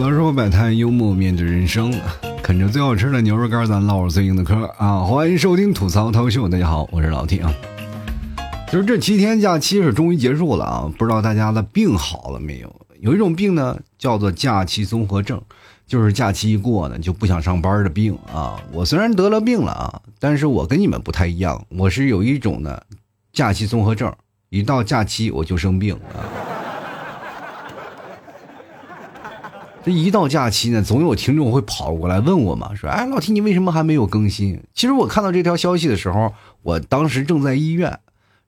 刀说摆摊，幽默面对人生，啃着最好吃的牛肉干，咱唠着最硬的嗑啊！欢迎收听吐槽涛秀，大家好，我是老铁啊。就是这七天假期是终于结束了啊，不知道大家的病好了没有？有一种病呢，叫做假期综合症，就是假期一过呢就不想上班的病啊。我虽然得了病了啊，但是我跟你们不太一样，我是有一种呢假期综合症，一到假期我就生病啊。这一到假期呢，总有听众会跑过来问我嘛，说：“哎，老提你为什么还没有更新？”其实我看到这条消息的时候，我当时正在医院，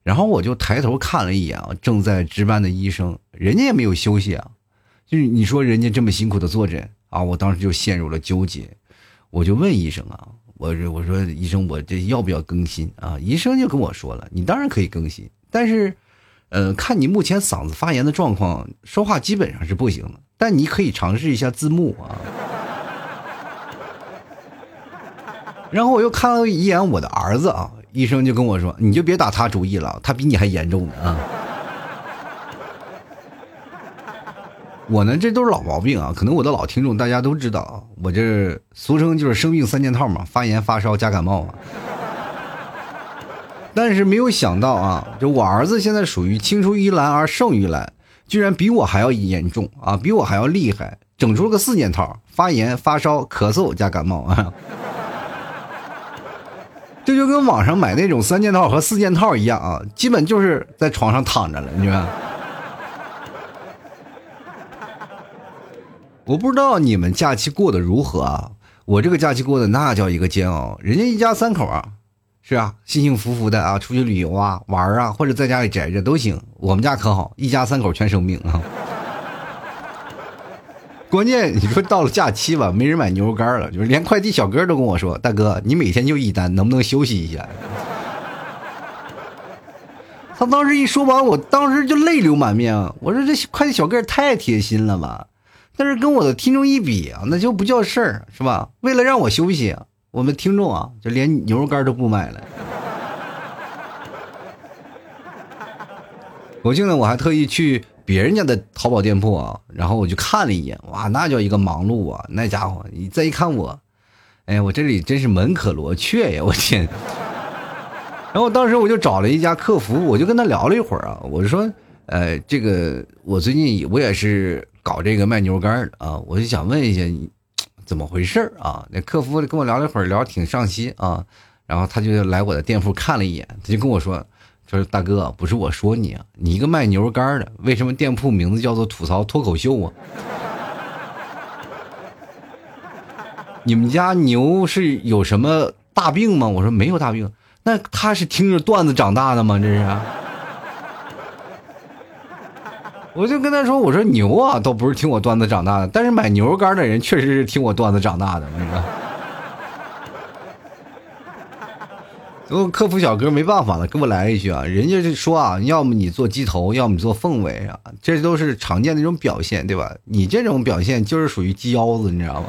然后我就抬头看了一眼，正在值班的医生，人家也没有休息啊，就是你说人家这么辛苦的坐诊啊，我当时就陷入了纠结，我就问医生啊，我我说医生，我这要不要更新啊？医生就跟我说了，你当然可以更新，但是，呃，看你目前嗓子发炎的状况，说话基本上是不行的。但你可以尝试一下字幕啊，然后我又看了一眼我的儿子啊，医生就跟我说：“你就别打他主意了，他比你还严重呢啊。”我呢，这都是老毛病啊，可能我的老听众大家都知道，我这俗称就是生病三件套嘛，发炎、发烧加感冒啊。但是没有想到啊，就我儿子现在属于青出于蓝而胜于蓝。居然比我还要严重啊！比我还要厉害，整出了个四件套：发炎、发烧、咳嗽加感冒啊！这就跟网上买那种三件套和四件套一样啊，基本就是在床上躺着了，你们？我不知道你们假期过得如何啊？我这个假期过得那叫一个煎熬，人家一家三口啊。是啊，幸幸福福的啊，出去旅游啊，玩啊，或者在家里宅着都行。我们家可好，一家三口全生病啊。关键你说到了假期吧，没人买牛肉干了，就是连快递小哥都跟我说：“大哥，你每天就一单，能不能休息一下？” 他当时一说完，我当时就泪流满面啊！我说这快递小哥太贴心了吧？但是跟我的听众一比啊，那就不叫事儿，是吧？为了让我休息。我们听众啊，就连牛肉干都不买了。国庆呢，我还特意去别人家的淘宝店铺啊，然后我就看了一眼，哇，那叫一个忙碌啊！那家伙，你再一看我，哎，我这里真是门可罗雀呀！我天！然后当时我就找了一家客服，我就跟他聊了一会儿啊，我就说，呃，这个我最近我也是搞这个卖牛肉干的啊，我就想问一下你。怎么回事啊？那客服跟我聊了一会儿，聊挺上心啊。然后他就来我的店铺看了一眼，他就跟我说：“说大哥，不是我说你啊，你一个卖牛肉干的，为什么店铺名字叫做吐槽脱口秀啊？你们家牛是有什么大病吗？”我说没有大病。那他是听着段子长大的吗？这是。我就跟他说：“我说牛啊，都不是听我段子长大的，但是买牛肉干的人确实是听我段子长大的。”那个，最后客服小哥没办法了，给我来一句啊，人家就说啊，要么你做鸡头，要么你做凤尾啊，这都是常见的一种表现，对吧？你这种表现就是属于鸡腰子，你知道吗？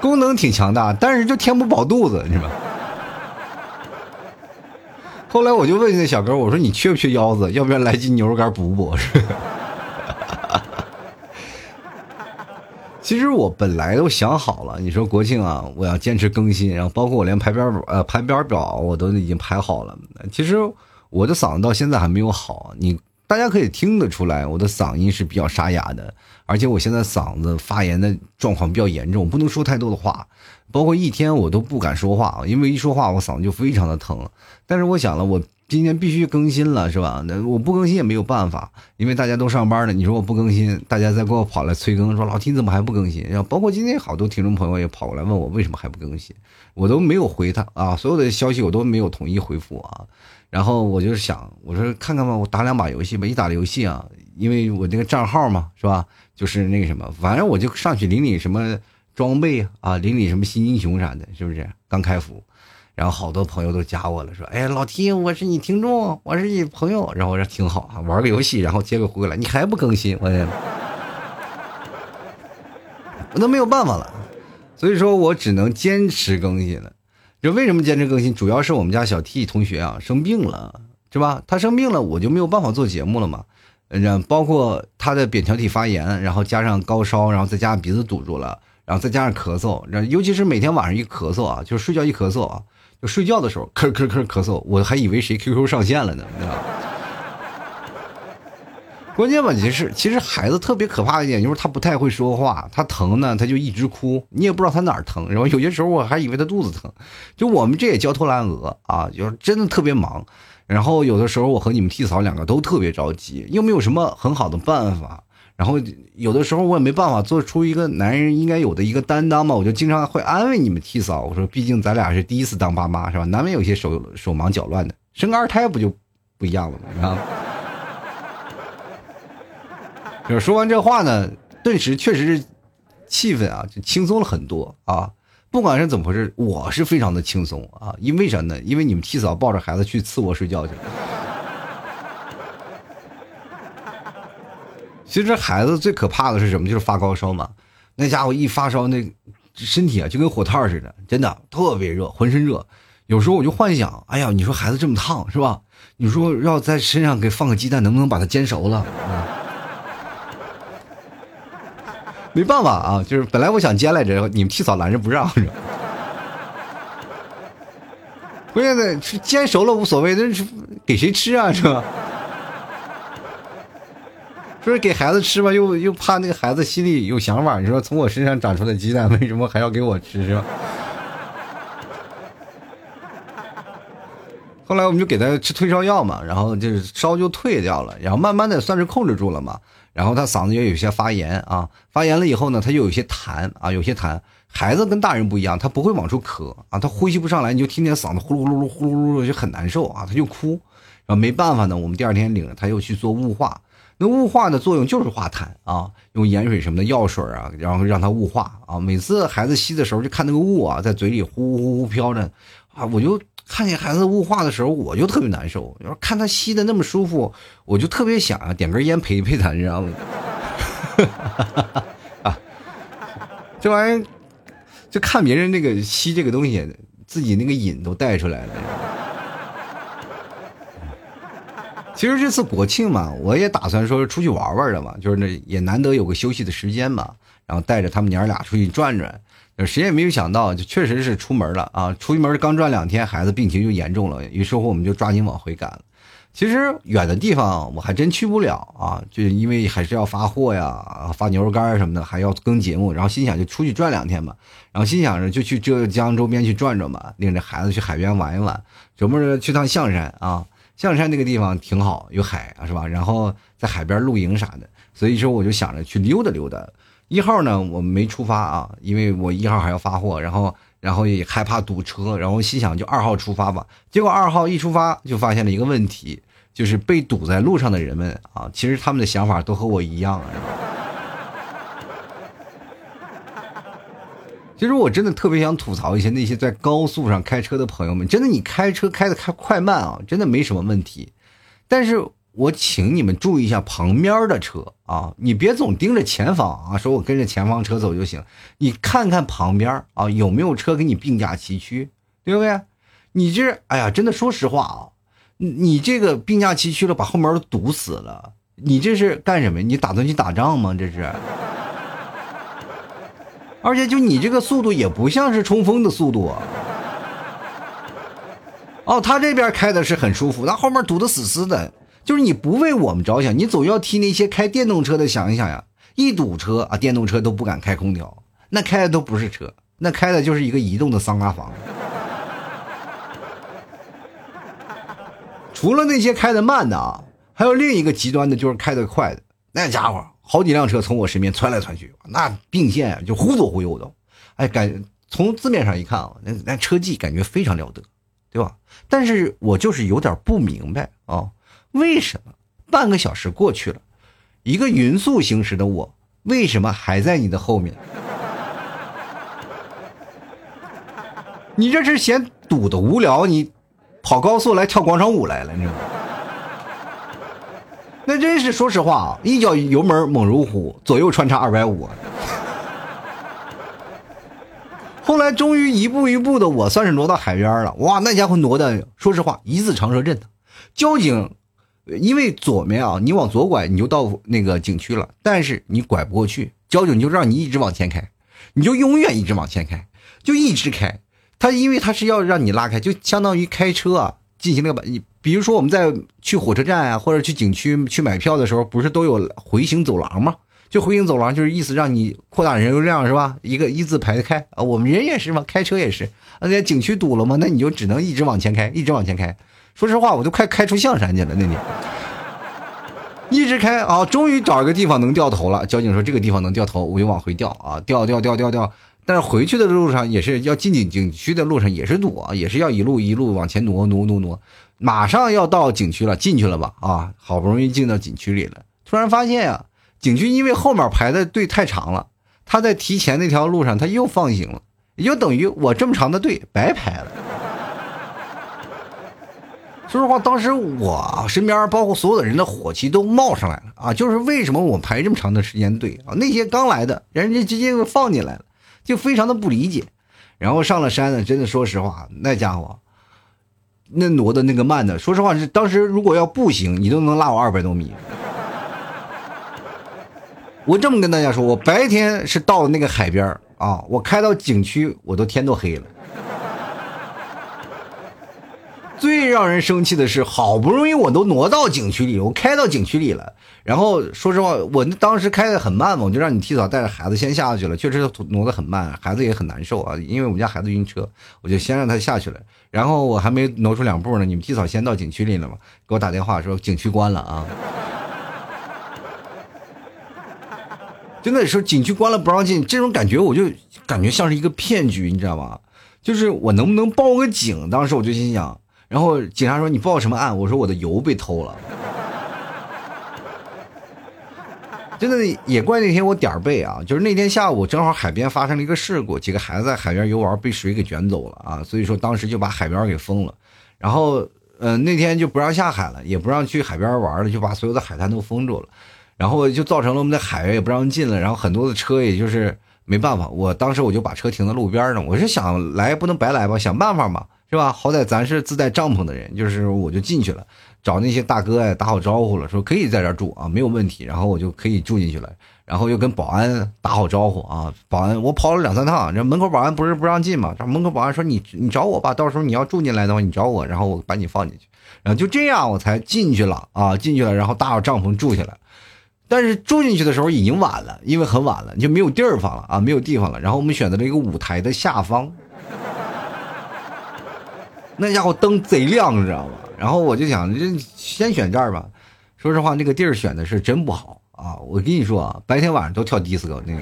功能挺强大，但是就填不饱肚子，你知道吗？后来我就问那小哥，我说你缺不缺腰子？要不要来斤牛肉干补补？其实我本来都想好了，你说国庆啊，我要坚持更新，然后包括我连排边呃排班表我都已经排好了。其实我的嗓子到现在还没有好，你大家可以听得出来，我的嗓音是比较沙哑的，而且我现在嗓子发炎的状况比较严重，不能说太多的话。包括一天我都不敢说话，因为一说话我嗓子就非常的疼。但是我想了，我今天必须更新了，是吧？那我不更新也没有办法，因为大家都上班了。你说我不更新，大家再给我跑来催更，说老听怎么还不更新？然后包括今天好多听众朋友也跑过来问我为什么还不更新，我都没有回他啊，所有的消息我都没有统一回复啊。然后我就是想，我说看看吧，我打两把游戏吧。一打游戏啊，因为我这个账号嘛，是吧？就是那个什么，反正我就上去领领什么。装备啊，领领什么新英雄啥的，是不是刚开服？然后好多朋友都加我了，说：“哎，老 T，我是你听众，我是你朋友。”然后我说：“挺好啊，玩个游戏，然后接个回来，你还不更新？我我都没有办法了，所以说我只能坚持更新了。这为什么坚持更新？主要是我们家小 T 同学啊生病了，是吧？他生病了，我就没有办法做节目了嘛。嗯，包括他的扁桃体发炎，然后加上高烧，然后再加上鼻子堵住了，然后再加上咳嗽，然后尤其是每天晚上一咳嗽啊，就是睡觉一咳嗽啊，就睡觉的时候咳咳咳咳嗽，我还以为谁 QQ 上线了呢，你知道。关键问题是，其实孩子特别可怕的一点就是他不太会说话，他疼呢他就一直哭，你也不知道他哪儿疼，然后有些时候我还以为他肚子疼，就我们这也焦头烂额啊，就是真的特别忙，然后有的时候我和你们替嫂两个都特别着急，又没有什么很好的办法，然后有的时候我也没办法做出一个男人应该有的一个担当嘛，我就经常会安慰你们替嫂，我说毕竟咱俩是第一次当爸妈是吧，难免有些手手忙脚乱的，生个二胎不就不一样了吗？是吧？就是说完这话呢，顿时确实是气氛啊，就轻松了很多啊。不管是怎么回事，我是非常的轻松啊。因为啥呢？因为你们替嫂抱着孩子去次卧睡觉去了。其实孩子最可怕的是什么？就是发高烧嘛。那家伙一发烧，那身体啊就跟火炭似的，真的特别热，浑身热。有时候我就幻想，哎呀，你说孩子这么烫是吧？你说要在身上给放个鸡蛋，能不能把它煎熟了？啊没办法啊，就是本来我想煎来着，你们替嫂拦着不让。关键的是煎熟了无所谓，那是给谁吃啊？是吧？说是给孩子吃吧，又又怕那个孩子心里有想法。你说从我身上长出的鸡蛋，为什么还要给我吃？是吧？后来我们就给他吃退烧药嘛，然后就是烧就退掉了，然后慢慢的算是控制住了嘛。然后他嗓子也有些发炎啊，发炎了以后呢，他就有些痰啊，有些痰。孩子跟大人不一样，他不会往出咳啊，他呼吸不上来，你就听见嗓子呼噜噜噜呼噜噜噜就很难受啊，他就哭。然后没办法呢，我们第二天领着他又去做雾化。那雾化的作用就是化痰啊，用盐水什么的药水啊，然后让他雾化啊。每次孩子吸的时候，就看那个雾啊，在嘴里呼呼呼飘着啊，我就。看见孩子雾化的时候，我就特别难受。要是看他吸的那么舒服，我就特别想啊，点根烟陪陪他，你知道吗？啊，这玩意儿，就看别人那个吸这个东西，自己那个瘾都带出来了。其实这次国庆嘛，我也打算说出去玩玩的嘛，就是那也难得有个休息的时间嘛，然后带着他们娘俩出去转转。谁也没有想到，就确实是出门了啊！出门刚转两天，孩子病情就严重了。于是乎，我们就抓紧往回赶了。其实远的地方我还真去不了啊，就因为还是要发货呀、发牛肉干什么的，还要更节目。然后心想就出去转两天吧。然后心想着就去浙江周边去转转吧，领着孩子去海边玩一玩，琢磨着去趟象山啊。象山那个地方挺好，有海啊，是吧？然后在海边露营啥的。所以说，我就想着去溜达溜达。一号呢，我没出发啊，因为我一号还要发货，然后，然后也害怕堵车，然后心想就二号出发吧。结果二号一出发就发现了一个问题，就是被堵在路上的人们啊，其实他们的想法都和我一样。其实我真的特别想吐槽一些那些在高速上开车的朋友们，真的你开车开的开快慢啊，真的没什么问题，但是。我请你们注意一下旁边的车啊，你别总盯着前方啊，说我跟着前方车走就行。你看看旁边啊，有没有车跟你并驾齐驱，对不对？你这，哎呀，真的说实话啊，你这个并驾齐驱了，把后门都堵死了，你这是干什么？你打算去打仗吗？这是。而且就你这个速度也不像是冲锋的速度啊。哦，他这边开的是很舒服，那后面堵得死死的。就是你不为我们着想，你总要替那些开电动车的想一想呀。一堵车啊，电动车都不敢开空调，那开的都不是车，那开的就是一个移动的桑拿房。除了那些开的慢的啊，还有另一个极端的，就是开的快的。那家伙好几辆车从我身边窜来窜去，那并线就忽左忽右的。哎，感从字面上一看啊，那那车技感觉非常了得，对吧？但是我就是有点不明白啊。为什么半个小时过去了，一个匀速行驶的我，为什么还在你的后面？你这是嫌堵的无聊，你跑高速来跳广场舞来了，你知道吗？那真是说实话啊，一脚油门猛如虎，左右穿插二百五。后来终于一步一步的，我算是挪到海边了。哇，那家伙挪的，说实话，一字长蛇阵交警。因为左面啊，你往左拐你就到那个景区了，但是你拐不过去，交警就让你一直往前开，你就永远一直往前开，就一直开。他因为他是要让你拉开，就相当于开车啊，进行那个你，比如说我们在去火车站啊，或者去景区去买票的时候，不是都有回形走廊吗？就回形走廊就是意思让你扩大人流量是吧？一个一字排开啊，我们人也是嘛，开车也是，那在景区堵了嘛，那你就只能一直往前开，一直往前开。说实话，我都快开出象山去了那里，一直开啊，终于找一个地方能掉头了。交警说这个地方能掉头，我就往回掉啊，掉掉掉掉掉。但是回去的路上也是要进景景区的路上也是堵啊，也是要一路一路往前挪挪挪挪，马上要到景区了，进去了吧啊，好不容易进到景区里了，突然发现呀，景区因为后面排的队太长了，他在提前那条路上他又放行了，也就等于我这么长的队白排了。说实话，当时我身边包括所有的人的火气都冒上来了啊！就是为什么我排这么长的时间队啊？那些刚来的人家直接就放进来了，就非常的不理解。然后上了山呢，真的说实话，那家伙那挪的那个慢的，说实话是当时如果要步行，你都能拉我二百多米。我这么跟大家说，我白天是到那个海边啊，我开到景区，我都天都黑了。最让人生气的是，好不容易我都挪到景区里，我开到景区里了。然后说实话，我当时开的很慢嘛，我就让你提早带着孩子先下去了，确实挪的很慢，孩子也很难受啊。因为我们家孩子晕车，我就先让他下去了。然后我还没挪出两步呢，你们提早先到景区里了嘛？给我打电话说景区关了啊！真的是景区关了不让进，这种感觉我就感觉像是一个骗局，你知道吗？就是我能不能报个警？当时我就心想。然后警察说：“你报什么案？”我说：“我的油被偷了。”真的也怪那天我点儿背啊，就是那天下午正好海边发生了一个事故，几个孩子在海边游玩被水给卷走了啊，所以说当时就把海边给封了。然后呃那天就不让下海了，也不让去海边玩了，就把所有的海滩都封住了。然后就造成了我们的海也不让进了，然后很多的车也就是没办法。我当时我就把车停在路边上，我是想来不能白来吧，想办法嘛。是吧？好歹咱是自带帐篷的人，就是我就进去了，找那些大哥呀打好招呼了，说可以在这住啊，没有问题。然后我就可以住进去了，然后又跟保安打好招呼啊。保安，我跑了两三趟，这门口保安不是不让进吗？这门口保安说你你找我吧，到时候你要住进来的话，你找我，然后我把你放进去。然后就这样我才进去了啊，进去了，然后搭好帐篷住下来。但是住进去的时候已经晚了，因为很晚了，就没有地儿放了啊，没有地方了。然后我们选择了一个舞台的下方。那家伙灯贼亮，你知道吗？然后我就想，这先选这儿吧。说实话，那个地儿选的是真不好啊！我跟你说啊，白天晚上都跳迪斯科，那个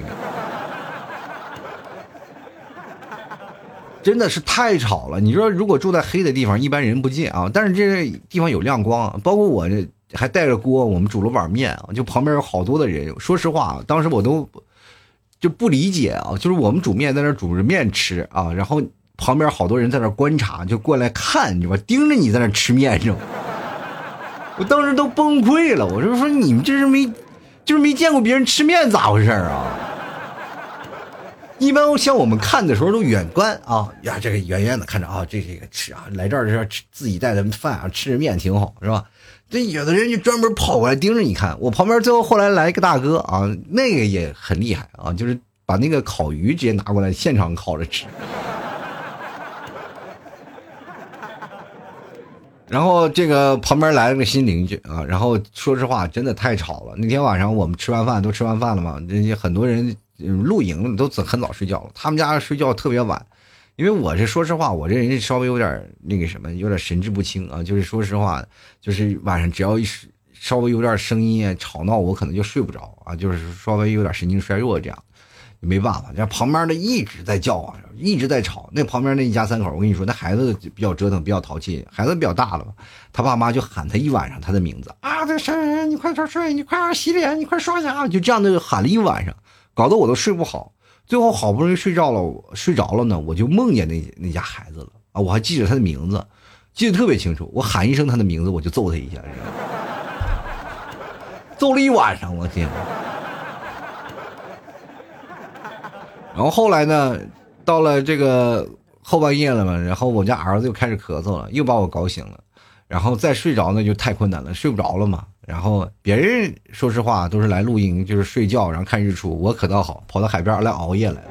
真的是太吵了。你说，如果住在黑的地方，一般人不进啊。但是这地方有亮光，包括我这还带着锅，我们煮了碗面啊，就旁边有好多的人。说实话，当时我都就不理解啊，就是我们煮面在那煮着面吃啊，然后。旁边好多人在那观察，就过来看，你知道吧？盯着你在那吃面，知道吗？我当时都崩溃了，我就说你们这是没，就是没见过别人吃面，咋回事啊？一般像我们看的时候都远观啊，呀，这个远远的看着啊，这这个吃啊，来这儿是吃自己带的饭啊，吃着面挺好，是吧？这有的人就专门跑过来盯着你看。我旁边最后后来来一个大哥啊，那个也很厉害啊，就是把那个烤鱼直接拿过来现场烤着吃。然后这个旁边来了个新邻居啊，然后说实话，真的太吵了。那天晚上我们吃完饭都吃完饭了嘛，人家很多人露营都很早睡觉了。他们家睡觉特别晚，因为我是说实话，我这人稍微有点那个什么，有点神志不清啊。就是说实话，就是晚上只要一稍微有点声音吵闹，我可能就睡不着啊，就是稍微有点神经衰弱这样。没办法，这旁边的一直在叫啊，一直在吵。那旁边那一家三口，我跟你说，那孩子比较折腾，比较淘气，孩子比较大了？他爸妈就喊他一晚上他的名字啊，这谁谁谁，你快点睡，你快点洗脸，你快刷牙，就这样的喊了一晚上，搞得我都睡不好。最后好不容易睡着了，睡着了呢，我就梦见那那家孩子了啊，我还记着他的名字，记得特别清楚。我喊一声他的名字，我就揍他一下，揍了一晚上，我天！然后后来呢，到了这个后半夜了嘛，然后我家儿子又开始咳嗽了，又把我搞醒了。然后再睡着那就太困难了，睡不着了嘛。然后别人说实话都是来录音，就是睡觉，然后看日出。我可倒好，跑到海边来熬夜来了。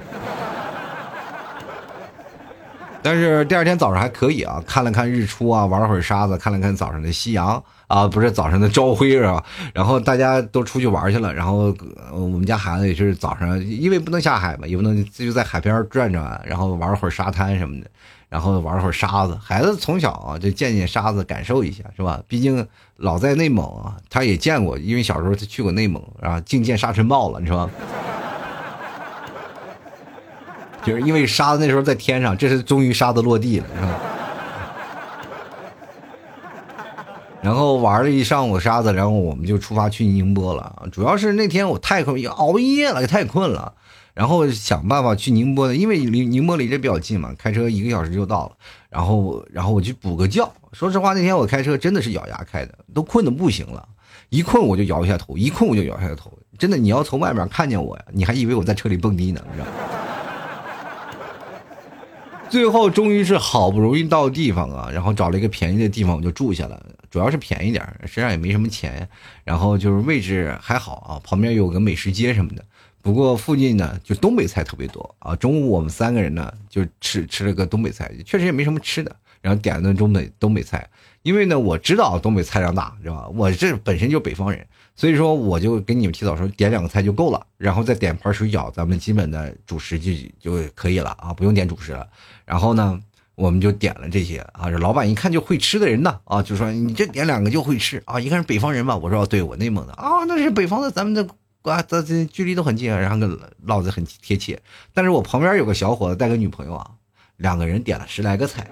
但是第二天早上还可以啊，看了看日出啊，玩了会儿沙子，看了看早上的夕阳啊，不是早上的朝晖是吧？然后大家都出去玩去了，然后我们家孩子也是早上，因为不能下海嘛，也不能就在海边转转，然后玩会儿沙滩什么的。然后玩会儿沙子，孩子从小啊就见见沙子，感受一下，是吧？毕竟老在内蒙啊，他也见过，因为小时候他去过内蒙啊，净见沙尘暴了，你说？就是因为沙子那时候在天上，这是终于沙子落地了，是吧？然后玩了一上午沙子，然后我们就出发去宁波了。主要是那天我太困，熬夜了，太困了。然后想办法去宁波的，因为离宁波离这比较近嘛，开车一个小时就到了。然后，然后我去补个觉。说实话，那天我开车真的是咬牙开的，都困得不行了。一困我就摇一下头，一困我就摇一下头。真的，你要从外面看见我呀，你还以为我在车里蹦迪呢，你知道吗？最后终于是好不容易到地方啊，然后找了一个便宜的地方，我就住下了。主要是便宜点身上也没什么钱，然后就是位置还好啊，旁边有个美食街什么的。不过附近呢，就东北菜特别多啊。中午我们三个人呢，就吃吃了个东北菜，确实也没什么吃的，然后点了顿东北东北菜。因为呢，我知道东北菜量大，知道吧？我这本身就北方人，所以说我就给你们提早说，点两个菜就够了，然后再点盘水饺，咱们基本的主食就就可以了啊，不用点主食了。然后呢，我们就点了这些啊。这老板一看就会吃的人呢啊，就说你这点两个就会吃啊，一看是北方人嘛。我说对，我内蒙的啊，那是北方的，咱们的。啊，这这距离都很近，然后跟老子很贴切。但是我旁边有个小伙子带个女朋友啊，两个人点了十来个菜。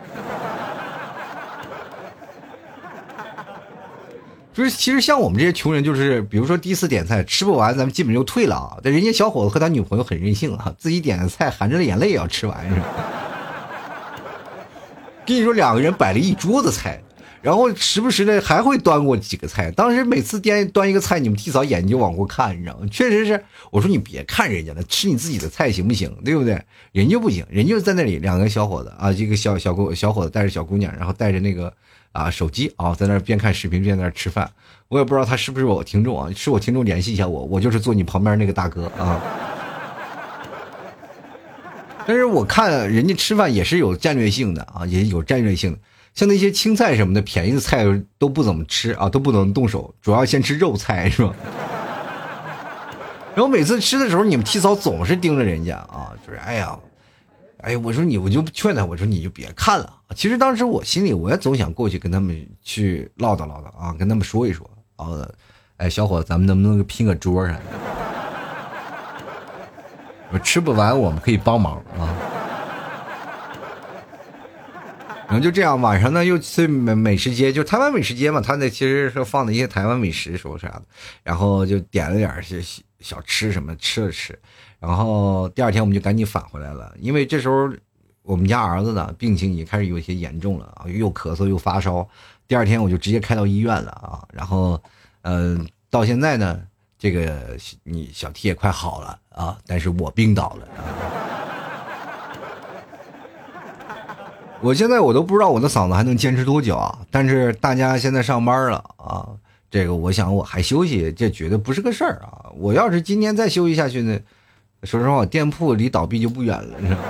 就是其实像我们这些穷人，就是比如说第一次点菜吃不完，咱们基本就退了啊。但人家小伙子和他女朋友很任性啊，自己点的菜含着眼泪也要吃完，是吧？跟你说，两个人摆了一桌子菜。然后时不时的还会端过几个菜，当时每次端端一个菜，你们提早眼睛就往过看，你知道吗？确实是，我说你别看人家了，吃你自己的菜行不行？对不对？人家不行，人家在那里两个小伙子啊，一个小小姑小伙子带着小姑娘，然后带着那个啊手机啊，在那边看视频边在那吃饭。我也不知道他是不是我听众啊，是我听众联系一下我，我就是坐你旁边那个大哥啊。但是我看人家吃饭也是有战略性的啊，也有战略性的。像那些青菜什么的，便宜的菜都不怎么吃啊，都不能动手，主要先吃肉菜是吧？然后每次吃的时候，你们提早总是盯着人家啊，就是哎呀，哎，我说你，我就劝他，我说你就别看了。其实当时我心里我也总想过去跟他们去唠叨唠叨啊，跟他们说一说啊，哎，小伙子，咱们能不能拼个桌上？我吃不完，我们可以帮忙啊。然后就这样，晚上呢又去美美食街，就台湾美食街嘛，他那其实是放的一些台湾美食，说啥的，然后就点了点些小吃什么吃了吃，然后第二天我们就赶紧返回来了，因为这时候我们家儿子呢病情已经开始有些严重了啊，又咳嗽又发烧，第二天我就直接开到医院了啊，然后嗯，到现在呢，这个你小 T 也快好了啊，但是我病倒了。我现在我都不知道我的嗓子还能坚持多久啊！但是大家现在上班了啊，这个我想我还休息，这绝对不是个事儿啊！我要是今天再休息下去呢，说实话，店铺离倒闭就不远了，是吧？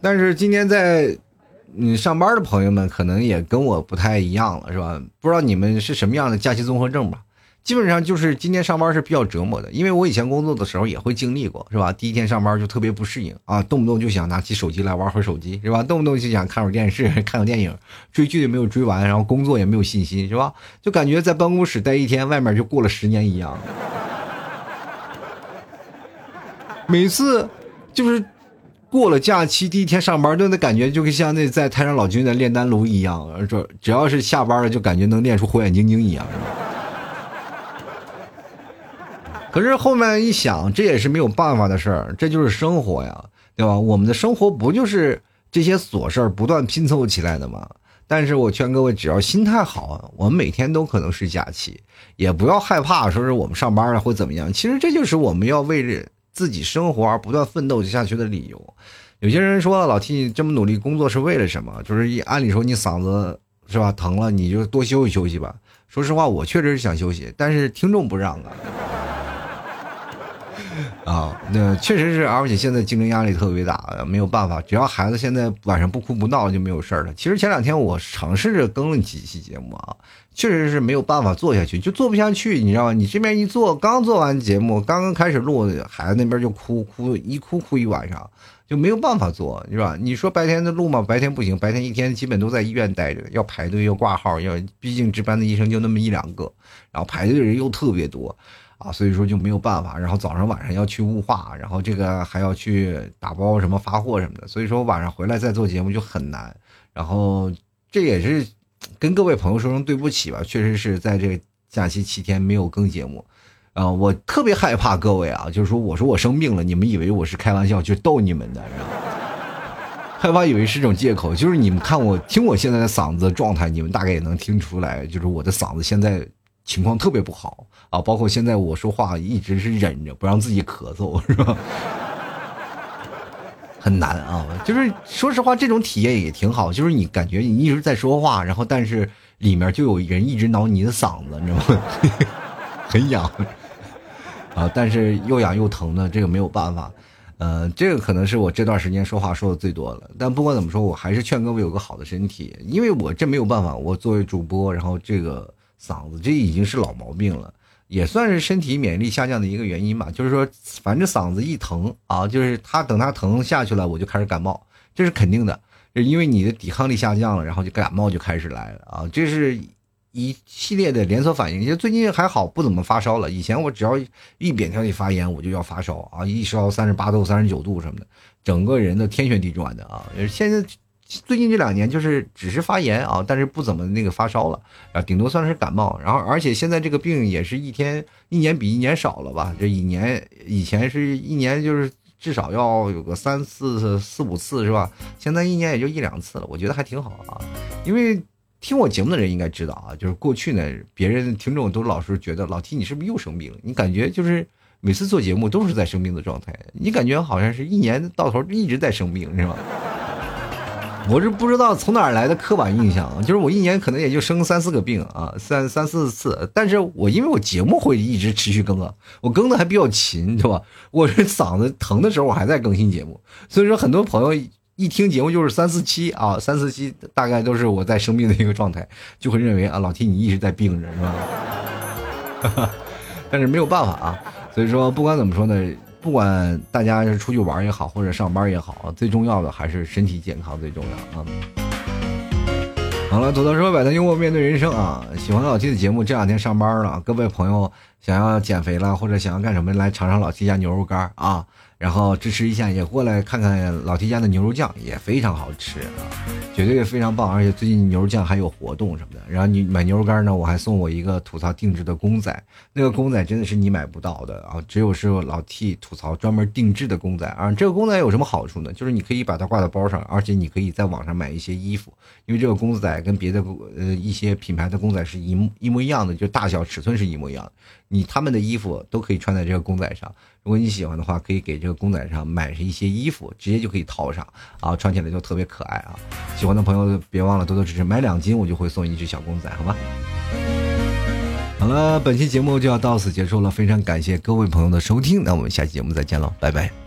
但是今天在你上班的朋友们可能也跟我不太一样了，是吧？不知道你们是什么样的假期综合症吧？基本上就是今天上班是比较折磨的，因为我以前工作的时候也会经历过，是吧？第一天上班就特别不适应啊，动不动就想拿起手机来玩会手机，是吧？动不动就想看会电视、看个电影，追剧也没有追完，然后工作也没有信心，是吧？就感觉在办公室待一天，外面就过了十年一样。每次就是过了假期第一天上班，都那感觉就跟像那在太上老君的炼丹炉一样，这只要是下班了，就感觉能练出火眼金睛一样，是吧？可是后面一想，这也是没有办法的事儿，这就是生活呀，对吧？我们的生活不就是这些琐事儿不断拼凑起来的吗？但是我劝各位，只要心态好，我们每天都可能是假期，也不要害怕说是我们上班了或怎么样。其实这就是我们要为着自己生活而不断奋斗下去的理由。有些人说老替你这么努力工作是为了什么？就是按理说你嗓子是吧疼了，你就多休息休息吧。说实话，我确实是想休息，但是听众不让啊。啊，那确实是，而且现在竞争压力特别大，没有办法。只要孩子现在晚上不哭不闹就没有事儿了。其实前两天我尝试着更了几期节目啊，确实是没有办法做下去，就做不下去，你知道吗？你这边一做，刚做完节目，刚刚开始录，孩子那边就哭哭，一哭哭一晚上，就没有办法做，是吧？你说白天的录吗？白天不行，白天一天基本都在医院待着，要排队要挂号，要毕竟值班的医生就那么一两个，然后排队的人又特别多。啊，所以说就没有办法，然后早上晚上要去雾化，然后这个还要去打包什么发货什么的，所以说晚上回来再做节目就很难。然后这也是跟各位朋友说声对不起吧，确实是在这个假期七天没有更节目。啊，我特别害怕各位啊，就是说我说我生病了，你们以为我是开玩笑，就逗你们的，害怕以为是种借口。就是你们看我听我现在的嗓子状态，你们大概也能听出来，就是我的嗓子现在情况特别不好。啊，包括现在我说话一直是忍着不让自己咳嗽，是吧？很难啊，就是说实话，这种体验也挺好，就是你感觉你一直在说话，然后但是里面就有人一直挠你的嗓子，你知道吗？很痒啊，但是又痒又疼的，这个没有办法。呃，这个可能是我这段时间说话说的最多了。但不管怎么说，我还是劝各位有个好的身体，因为我这没有办法，我作为主播，然后这个嗓子这已经是老毛病了。也算是身体免疫力下降的一个原因吧，就是说，反正嗓子一疼啊，就是他等他疼下去了，我就开始感冒，这是肯定的，因为你的抵抗力下降了，然后就感冒就开始来了啊，这是一系列的连锁反应。就最近还好，不怎么发烧了。以前我只要一扁桃体发炎，我就要发烧啊，一烧三十八度、三十九度什么的，整个人都天旋地转的啊。现在。最近这两年就是只是发炎啊，但是不怎么那个发烧了啊，顶多算是感冒。然后而且现在这个病也是一天一年比一年少了吧？这一年以前是一年就是至少要有个三四四五次是吧？现在一年也就一两次了，我觉得还挺好啊。因为听我节目的人应该知道啊，就是过去呢，别人听众都老是觉得老提你是不是又生病了？你感觉就是每次做节目都是在生病的状态，你感觉好像是一年到头一直在生病是吧？我是不知道从哪来的刻板印象，就是我一年可能也就生三四个病啊，三三四次。但是我因为我节目会一直持续更啊，我更的还比较勤，对吧？我是嗓子疼的时候我还在更新节目，所以说很多朋友一听节目就是三四期啊，三四期大概都是我在生病的一个状态，就会认为啊，老提你一直在病着，是吧？但是没有办法啊，所以说不管怎么说呢。不管大家是出去玩也好，或者上班也好，最重要的还是身体健康最重要啊。好了，吐槽说百态幽默面对人生啊！喜欢老 T 的节目，这两天上班了，各位朋友想要减肥了或者想要干什么，来尝尝老 T 家牛肉干啊！然后支持一下，也过来看看老 T 家的牛肉酱，也非常好吃啊，绝对非常棒。而且最近牛肉酱还有活动什么的。然后你买牛肉干呢，我还送我一个吐槽定制的公仔，那个公仔真的是你买不到的啊，只有是老 T 吐槽专门定制的公仔啊。这个公仔有什么好处呢？就是你可以把它挂在包上，而且你可以在网上买一些衣服，因为这个公仔跟别的呃一些品牌的公仔是一一模一样的，就大小尺寸是一模一样的。你他们的衣服都可以穿在这个公仔上，如果你喜欢的话，可以给这个公仔上买上一些衣服，直接就可以套上啊，穿起来就特别可爱啊！喜欢的朋友别忘了多多支持，买两斤我就会送一只小公仔，好吗？好了，本期节目就要到此结束了，非常感谢各位朋友的收听，那我们下期节目再见喽，拜拜。